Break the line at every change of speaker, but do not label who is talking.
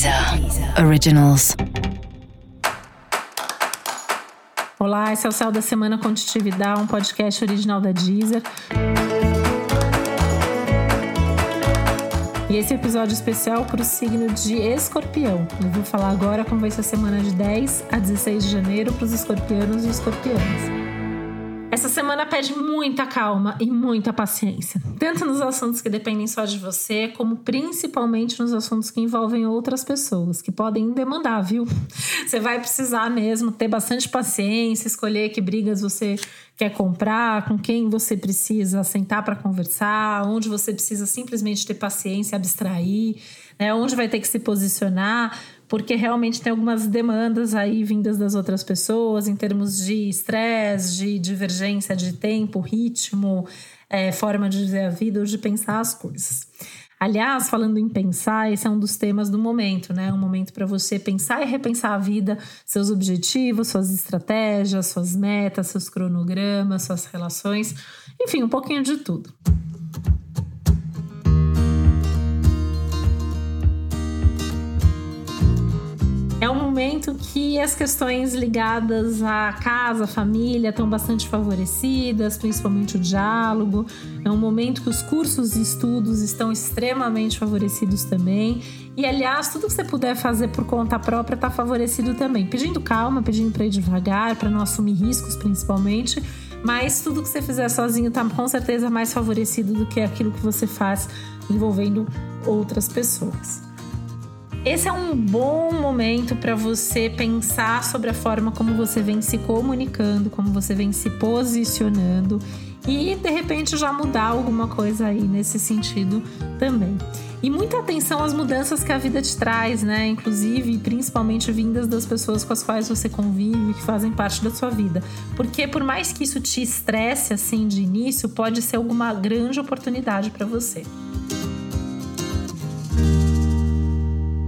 Deezer Originals.
Olá, esse é o Céu da Semana Contitividade, um podcast original da Deezer. E esse é episódio especial para o signo de escorpião. Eu vou falar agora como vai ser a semana de 10 a 16 de janeiro para os escorpianos e escorpianas. Essa semana pede muita calma e muita paciência, tanto nos assuntos que dependem só de você, como principalmente nos assuntos que envolvem outras pessoas, que podem demandar, viu? Você vai precisar mesmo ter bastante paciência, escolher que brigas você quer comprar, com quem você precisa sentar para conversar, onde você precisa simplesmente ter paciência, abstrair, né? onde vai ter que se posicionar porque realmente tem algumas demandas aí vindas das outras pessoas em termos de estresse, de divergência de tempo, ritmo, é, forma de viver a vida ou de pensar as coisas. Aliás, falando em pensar, esse é um dos temas do momento, né? Um momento para você pensar e repensar a vida, seus objetivos, suas estratégias, suas metas, seus cronogramas, suas relações, enfim, um pouquinho de tudo. Momento que as questões ligadas à casa, à família, estão bastante favorecidas, principalmente o diálogo. É um momento que os cursos e estudos estão extremamente favorecidos também. E, aliás, tudo que você puder fazer por conta própria está favorecido também. Pedindo calma, pedindo para ir devagar, para não assumir riscos, principalmente. Mas tudo que você fizer sozinho está com certeza mais favorecido do que aquilo que você faz envolvendo outras pessoas. Esse é um bom momento para você pensar sobre a forma como você vem se comunicando, como você vem se posicionando e de repente já mudar alguma coisa aí nesse sentido também. E muita atenção às mudanças que a vida te traz, né? Inclusive, principalmente vindas das pessoas com as quais você convive, que fazem parte da sua vida. Porque por mais que isso te estresse assim de início, pode ser alguma grande oportunidade para você.